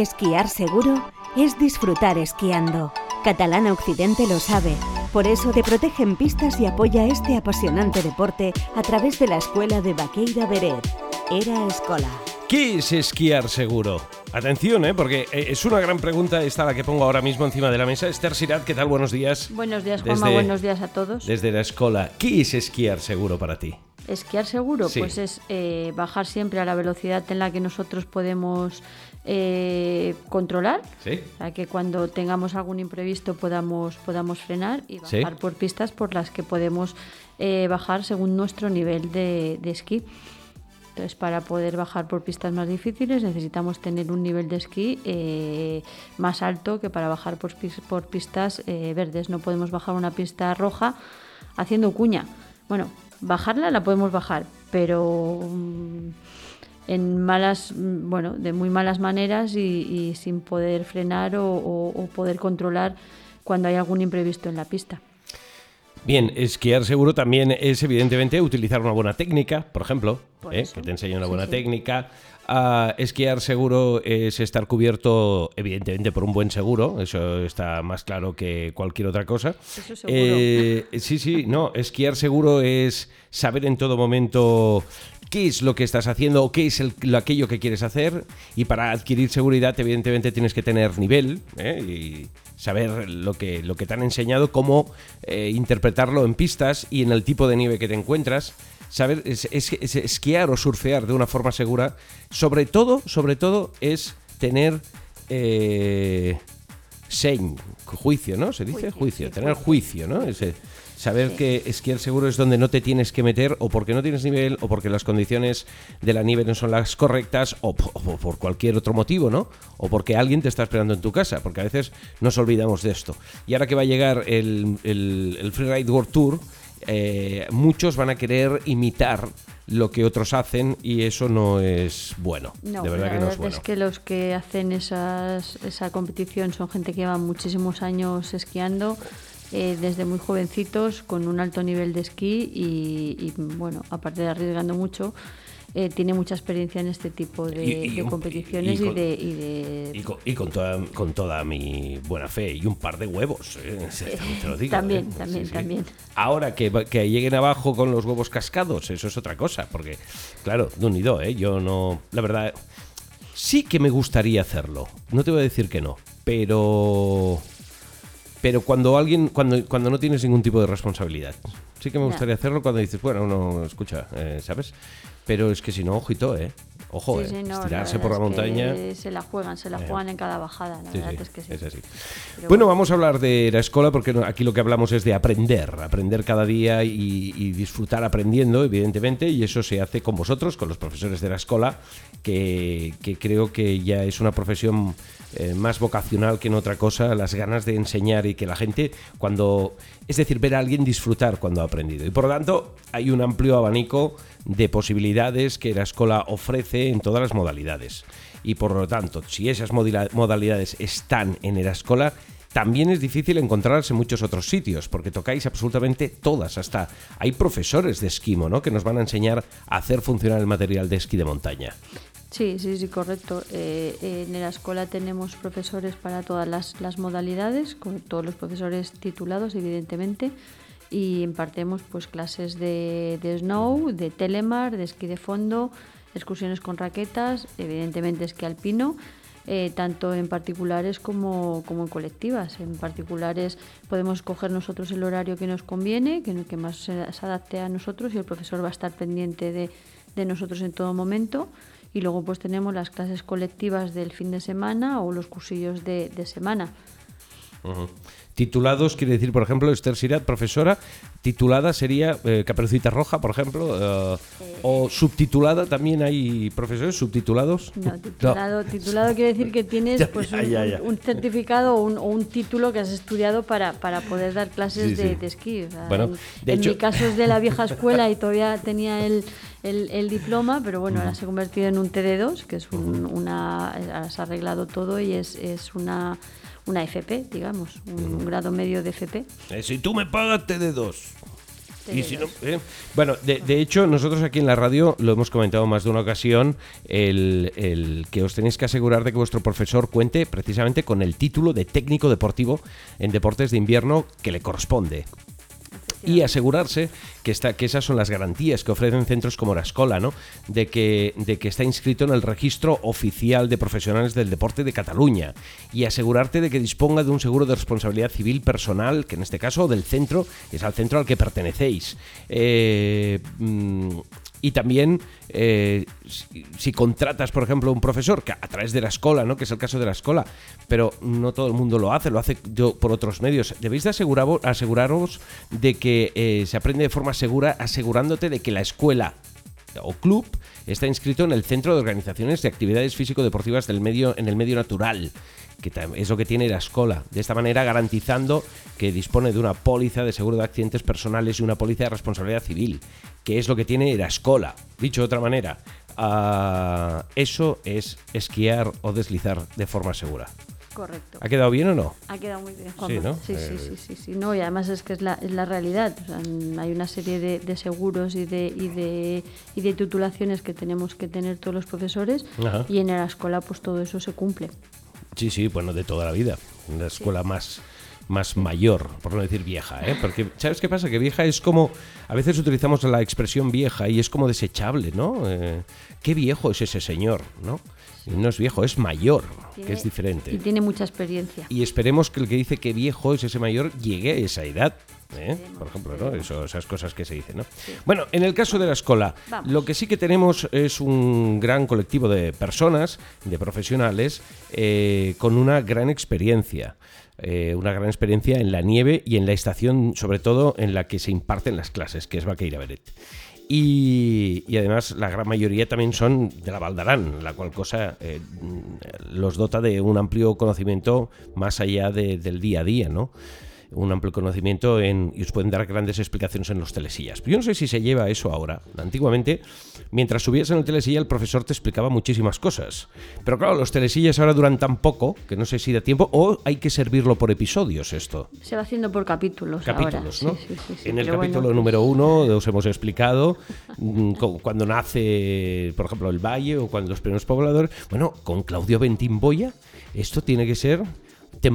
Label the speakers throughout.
Speaker 1: Esquiar seguro es disfrutar esquiando. Catalana Occidente lo sabe. Por eso te protege en pistas y apoya este apasionante deporte a través de la escuela de Baqueira Beret. Era Escola.
Speaker 2: ¿Qué es esquiar seguro? Atención, ¿eh? porque eh, es una gran pregunta esta la que pongo ahora mismo encima de la mesa. Esther Sirat, ¿qué tal? Buenos días.
Speaker 3: Buenos días, Juanma.
Speaker 2: Desde-
Speaker 3: Buenos días a todos.
Speaker 2: Desde la escuela, ¿qué es esquiar seguro para ti?
Speaker 3: Esquiar seguro,
Speaker 2: Sí.
Speaker 3: pues es eh, bajar siempre a la velocidad en la que nosotros podemos eh, controlar.
Speaker 2: ¿Sí?
Speaker 3: Para que cuando tengamos algún imprevisto podamos, podamos frenar y
Speaker 2: Sí.
Speaker 3: bajar por pistas por las que podemos eh, bajar según nuestro nivel de, de esquí. Entonces, para poder bajar por pistas más difíciles necesitamos tener un nivel de esquí eh, más alto que para bajar por pistas eh, verdes. No podemos bajar una pista roja haciendo cuña. Bueno, bajarla la podemos bajar, pero mm, en malas, bueno, de muy malas maneras y, y sin poder frenar o, o- o poder controlar cuando hay algún imprevisto en la pista.
Speaker 2: Bien, esquiar seguro también es evidentemente utilizar una buena técnica, por ejemplo,
Speaker 3: Por
Speaker 2: ¿eh? que te enseñe una buena
Speaker 3: sí.
Speaker 2: técnica. Ah, esquiar seguro es estar cubierto evidentemente por un buen seguro, eso está más claro que cualquier otra cosa.
Speaker 3: Eso seguro.
Speaker 2: Eh, sí, sí, no, esquiar seguro es saber en todo momento qué es lo que estás haciendo o qué es el- lo- aquello que quieres hacer y para adquirir seguridad evidentemente tienes que tener nivel ¿eh? y saber lo que, lo que te han enseñado, cómo eh, interpretarlo en pistas y en el tipo de nieve que te encuentras. Saber es, es- es- esquiar o surfear de una forma segura, sobre todo, sobre todo es tener eh, Sein, juicio, ¿no? Se dice
Speaker 3: Juicio,
Speaker 2: juicio, tener juicio, ¿no? Ese- saber
Speaker 3: Sí.
Speaker 2: que esquiar seguro es donde no te tienes que meter o porque no tienes nivel o porque las condiciones de la nieve no son las correctas o, po- o por cualquier otro motivo, ¿no? O porque alguien te está esperando en tu casa, porque a veces nos olvidamos de esto. Y ahora que va a llegar el, el, el Freeride World Tour, eh, muchos van a querer imitar lo que otros hacen y eso no es bueno.
Speaker 3: No,
Speaker 2: de verdad
Speaker 3: la
Speaker 2: que no
Speaker 3: verdad
Speaker 2: es bueno.
Speaker 3: es que los que hacen esas, esa competición son gente que lleva muchísimos años esquiando, eh, desde muy jovencitos, con un alto nivel de esquí y, y, bueno, aparte de arriesgando mucho, eh, tiene mucha experiencia en este tipo de,
Speaker 2: Y- y
Speaker 3: de
Speaker 2: un-
Speaker 3: competiciones
Speaker 2: y- con-
Speaker 3: de, y de-
Speaker 2: con, y con toda, con toda mi buena fe y un par de huevos, ¿eh? te lo digo,
Speaker 3: También,
Speaker 2: ¿eh?
Speaker 3: también, también.
Speaker 2: Ahora que, lleguen abajo con los huevos cascados, eso es otra cosa, porque, claro, de unido, ¿eh? Yo no. La verdad, sí que me gustaría hacerlo. No te voy a decir que no, pero. Pero cuando alguien, cuando, cuando no tienes ningún tipo de responsabilidad. Sí que me gustaría hacerlo cuando dices, bueno, no, escucha, eh, ¿sabes? Pero es que si no, ojito, ¿eh? Ojo,
Speaker 3: Sí,
Speaker 2: ¿eh?
Speaker 3: sí, no,
Speaker 2: Estirarse
Speaker 3: verdad
Speaker 2: por la montaña.
Speaker 3: Se la juegan, se la
Speaker 2: Eh.
Speaker 3: juegan en cada bajada, la verdad es que sí.
Speaker 2: es así.
Speaker 3: Pero
Speaker 2: Bueno, vamos a hablar de la escuela porque aquí lo que hablamos es de aprender, aprender cada día y, y disfrutar aprendiendo, evidentemente, y eso se hace con vosotros, con los profesores de la escuela, que, que creo que ya es una profesión eh, más vocacional que en otra cosa, las ganas de enseñar y que la gente, cuando, es decir, ver a alguien disfrutar cuando ha aprendido. Y por lo tanto, hay un amplio abanico de posibilidades que la escuela ofrece en todas las modalidades. Y por lo tanto, si esas modalidades están en Erascola, también es difícil encontrarlas en muchos otros sitios, porque tocáis absolutamente todas. Hasta hay profesores de esquimo, ¿no? Que nos van a enseñar a hacer funcionar el material de esquí de montaña.
Speaker 3: Sí, sí, sí, correcto. Eh, en la escuela tenemos profesores para todas las, las modalidades, con todos los profesores titulados, evidentemente, y impartimos pues clases de, de snow, de telemar, de esquí de fondo, excursiones con raquetas, evidentemente esquí alpino, eh, tanto en particulares como, como en colectivas. En particulares podemos coger nosotros el horario que nos conviene, que, que más se, adapte a nosotros y el profesor va a estar pendiente de, de nosotros en todo momento. Y luego pues tenemos las clases colectivas del fin de semana o los cursillos de, de semana.
Speaker 2: Titulados quiere decir, por ejemplo, Esther Sirat, profesora, titulada sería eh, Caperucita Roja, por ejemplo, eh, o subtitulada, también hay profesores subtitulados.
Speaker 3: No, titulado, titulado quiere decir que tienes pues,
Speaker 2: ya,
Speaker 3: un,
Speaker 2: ya, ya.
Speaker 3: un certificado o un, o un título que has estudiado para, para poder dar clases
Speaker 2: Sí, sí.
Speaker 3: de, de esquí. O sea,
Speaker 2: Bueno,
Speaker 3: en,
Speaker 2: de
Speaker 3: en
Speaker 2: hecho-
Speaker 3: mi caso es de la vieja escuela y todavía tenía el, el, el diploma, pero bueno, ahora se ha convertido en un TD2, que es un- una... ahora se ha arreglado todo y es, es una, una FP, digamos, un, un medio de FP.
Speaker 2: Eh, si tú me pagas, te de dos. Y si no, eh, Bueno, de, de, hecho, nosotros aquí en la radio lo hemos comentado más de una ocasión, el, el, que os tenéis que asegurar de que vuestro profesor cuente precisamente con el título de técnico deportivo en deportes de invierno que le corresponde y asegurarse que, está, que esas son las garantías que ofrecen centros como la Escola, ¿no? de, que, de que está inscrito en el registro oficial de profesionales del deporte de Cataluña y asegurarte de que disponga de un seguro de responsabilidad civil personal, que en este caso del centro es al centro al que pertenecéis. Eh, mm, y también eh, si, contratas, por ejemplo, un profesor que a través de la escuela, ¿no? que es el caso de la escuela, pero no todo el mundo lo hace, lo hace por otros medios, debéis de aseguraros de que eh, se aprende de forma segura, asegurándote de que la escuela o club está inscrito en el Centro de Organizaciones de Actividades Físico-Deportivas del medio, en el medio natural, que es lo que tiene la escuela. De esta manera garantizando que dispone de una póliza de seguro de accidentes personales y una póliza de responsabilidad civil, que es lo que tiene la escuela. Dicho de otra manera, uh, eso es esquiar o deslizar de forma segura.
Speaker 3: Correcto.
Speaker 2: ¿Ha quedado bien o no?
Speaker 3: Ha quedado muy bien,
Speaker 2: Sí, ¿no?
Speaker 3: sí, sí, sí, sí, sí, No, y además es que es la, es la realidad. O sea, hay una serie de, de seguros y de, y, de, y de titulaciones que tenemos que tener todos los profesores
Speaker 2: Ajá.
Speaker 3: y en la escuela pues todo eso se cumple.
Speaker 2: Sí, sí, bueno, de toda la vida. Una escuela más más mayor, por no decir vieja, ¿eh? Porque, ¿sabes qué pasa? Que vieja es como, a veces utilizamos la expresión vieja y es como desechable, ¿no? Eh, ¿Qué viejo es ese señor, no? No es viejo, es mayor,
Speaker 3: Tiene-
Speaker 2: que es diferente.
Speaker 3: Y tiene mucha experiencia.
Speaker 2: Y esperemos que el que dice que viejo es ese mayor llegue a esa edad. ¿eh? Por ejemplo, ¿no? Eso, esas cosas que se dicen. ¿no? Bueno, en el caso de la escuela,
Speaker 3: Vamos.
Speaker 2: lo que sí que tenemos es un gran colectivo de personas, de profesionales, eh, con una gran experiencia. Eh, una gran experiencia en la nieve y en la estación, sobre todo en la que se imparten las clases, que es Vaqueira Beret. Y, además la gran mayoría también son de la Valdarán, la cual cosa eh, los dota de un amplio conocimiento más allá de- del día a día, ¿no? Un amplio conocimiento en, y os pueden dar grandes explicaciones en los telesillas. Yo no sé si se lleva eso ahora. Antiguamente, mientras subías en el telesilla, el profesor te explicaba muchísimas cosas. Pero claro, los telesillas ahora duran tan poco que no sé si da tiempo o hay que servirlo por episodios esto
Speaker 3: Se va haciendo por capítulos.
Speaker 2: capítulos,
Speaker 3: ahora.
Speaker 2: ¿no?
Speaker 3: Sí, sí, sí, sí,
Speaker 2: en el capítulo
Speaker 3: bueno,
Speaker 2: número uno os hemos explicado mm, cu- cuando nace, por ejemplo, el valle o cuando los primeros pobladores. Bueno, con Claudio Bentimboya, esto tiene que ser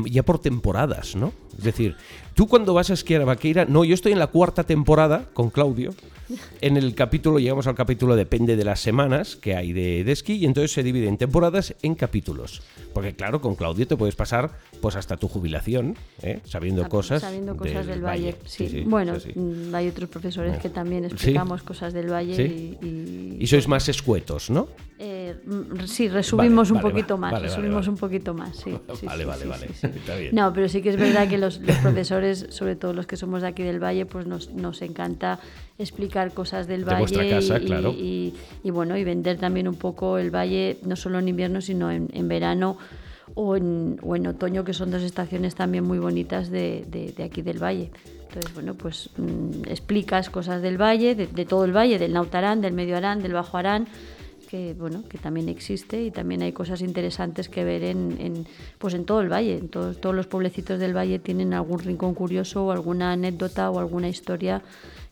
Speaker 2: ya por temporadas, ¿no? Es decir, tú cuando vas a esquiar a Vaqueira, no, yo estoy en la cuarta temporada con Claudio. En el capítulo, llegamos al capítulo, depende de las semanas que hay de, de esquí, y entonces se divide en temporadas en capítulos. Porque claro, con Claudio te puedes pasar pues hasta tu jubilación, ¿eh? sabiendo
Speaker 3: sab-
Speaker 2: cosas,
Speaker 3: sabiendo cosas del, valle. Sí.
Speaker 2: Sí, sí,
Speaker 3: bueno, hay otros profesores que también explicamos cosas del valle y, y-
Speaker 2: Y sois más escuetos, ¿no?
Speaker 3: Eh, mm, sí, resumimos
Speaker 2: Vale,
Speaker 3: un
Speaker 2: vale,
Speaker 3: poquito más,
Speaker 2: vale,
Speaker 3: resumimos
Speaker 2: vale.
Speaker 3: un poquito más, sí.
Speaker 2: Vale, vale, vale. Está bien.
Speaker 3: No, pero sí que es verdad que los, los profesores, sobre todo los que somos de aquí del Valle, pues nos, nos encanta explicar cosas del
Speaker 2: De
Speaker 3: Valle
Speaker 2: casa,
Speaker 3: y,
Speaker 2: claro.
Speaker 3: y- y, bueno, y vender también un poco el Valle, no solo en invierno, sino en, en verano o en, o en otoño, que son dos estaciones también muy bonitas de, de- de aquí del Valle. Entonces, bueno, pues mm, explicas cosas del Valle, de, de todo el Valle, del Nautarán, del Medio Arán, del Bajo Arán, que bueno que también existe y también hay cosas interesantes que ver en, pues en todo el valle. En todos, todos los pueblecitos del valle tienen algún rincón curioso o alguna anécdota o alguna historia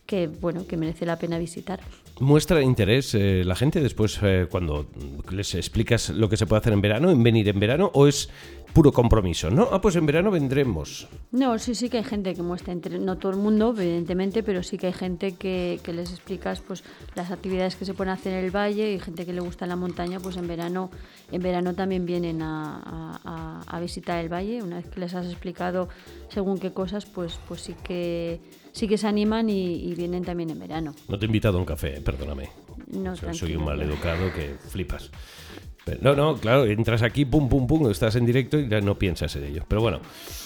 Speaker 3: que bueno que merece la pena visitar.
Speaker 2: ¿Muestra interés eh, la gente después eh, cuando les explicas lo que se puede hacer en verano, en venir en verano, o es puro compromiso? ¿No? Ah, pues en verano vendremos.
Speaker 3: no sí sí que hay gente que muestra interés no todo el mundo evidentemente pero sí que hay gente que, que les explicas pues las actividades que se pueden hacer en el valle y gente que le gusta la montaña pues en verano en verano también vienen a, a- a- visitar el valle una vez que les has explicado según qué cosas pues pues sí que sí que se animan y, y vienen también en verano
Speaker 2: No te he invitado a un café, eh, perdóname.
Speaker 3: no,
Speaker 2: Soy, soy
Speaker 3: tranquilo.
Speaker 2: un mal educado que flipas. No, no, claro, entras aquí, pum, pum, pum, estás en directo y ya no piensas en ello. Pero bueno,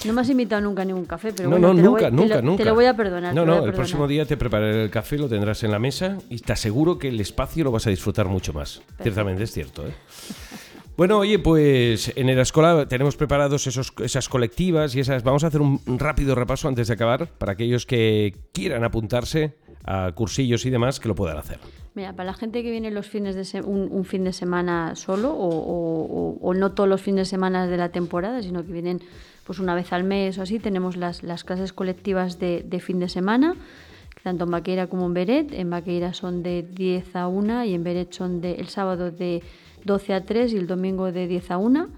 Speaker 3: no me has invitado nunca a ningún café pero
Speaker 2: no,
Speaker 3: bueno,
Speaker 2: no,
Speaker 3: te lo
Speaker 2: nunca,
Speaker 3: te
Speaker 2: nunca,
Speaker 3: lo-
Speaker 2: nunca.
Speaker 3: te lo voy a perdonar
Speaker 2: No, no, el
Speaker 3: perdonar.
Speaker 2: próximo día te prepararé el café, lo tendrás en la mesa y te aseguro que el espacio lo vas a disfrutar mucho más. Ciertamente es cierto, ¿eh? Bueno, oye, pues en el escola tenemos preparados esos, esas colectivas y esas. Vamos a hacer un rápido repaso antes de acabar para aquellos que quieran apuntarse a cursillos y demás que lo puedan hacer.
Speaker 3: Mira, para la gente que viene los fines de se- un, fin de semana solo o, o- o- no todos los fines de semana de la temporada, sino que vienen pues una vez al mes o así, tenemos las, las clases colectivas de, fin de semana tanto en Baqueira como en Beret. En Baqueira son de 10 a 1 y en Beret son de, el sábado de 12 a 3 y el domingo de 10 a 1.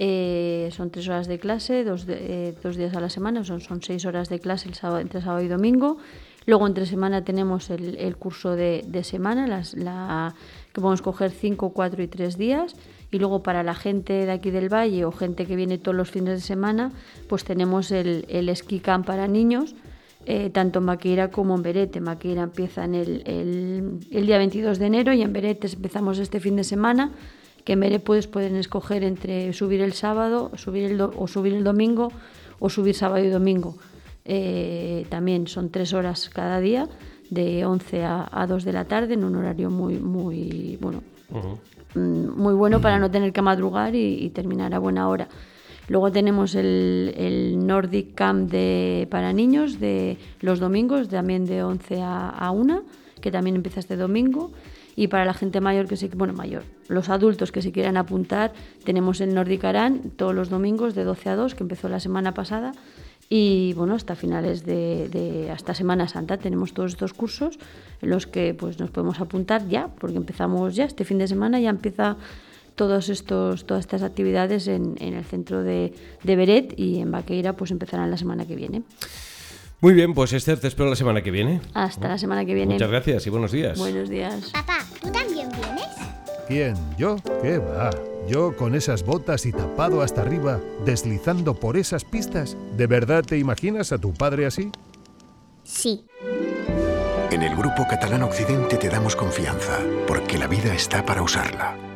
Speaker 3: Eh, son tres horas de clase, dos, eh, dos días a la semana, son, son seis horas de clase el sábado, entre sábado y domingo. Luego entre semana tenemos el, curso de, semana, las, la, que podemos coger cinco, cuatro y tres días. Y luego para la gente de aquí del Valle o gente que viene todos los fines de semana, pues tenemos el, el esquí camp para niños, eh, tanto en Maqueira como en Berete. Maqueira empieza en el, el, día 22 de enero y en Berete empezamos este fin de semana, que en Berete pues, pueden escoger entre subir el sábado subir el o subir el domingo o subir sábado y domingo. Eh, también son tres horas cada día, de 11 a, a 2 de la tarde, en un horario muy, muy, bueno, uh -huh. muy bueno para no tener que madrugar y, y terminar a buena hora. Luego tenemos el, el, Nordic Camp de, para niños de los domingos, también de 11 a, a 1, que también empieza este domingo. Y para la gente mayor que se, bueno, mayor, los adultos que se quieran apuntar, tenemos el Nordic Aran todos los domingos de 12 a 2, que empezó la semana pasada. Y bueno, hasta finales de, de, hasta Semana Santa tenemos todos estos cursos en los que pues nos podemos apuntar ya, porque empezamos ya este fin de semana, ya empieza todos estos, todas estas actividades en, en el centro de, de, Beret y en Baqueira pues empezarán la semana que viene.
Speaker 2: Muy bien, pues Esther, te espero la semana que viene.
Speaker 3: Hasta la semana que viene.
Speaker 2: Muchas gracias y buenos días.
Speaker 3: Buenos días.
Speaker 4: Papá, ¿tú también vienes?
Speaker 5: ¿Quién? ¿Yo? ¿Qué va? Yo con esas botas y tapado hasta arriba, deslizando por esas pistas. ¿De verdad te imaginas a tu padre así?
Speaker 4: Sí.
Speaker 6: En el Grupo Catalán Occidente te damos confianza, porque la vida está para usarla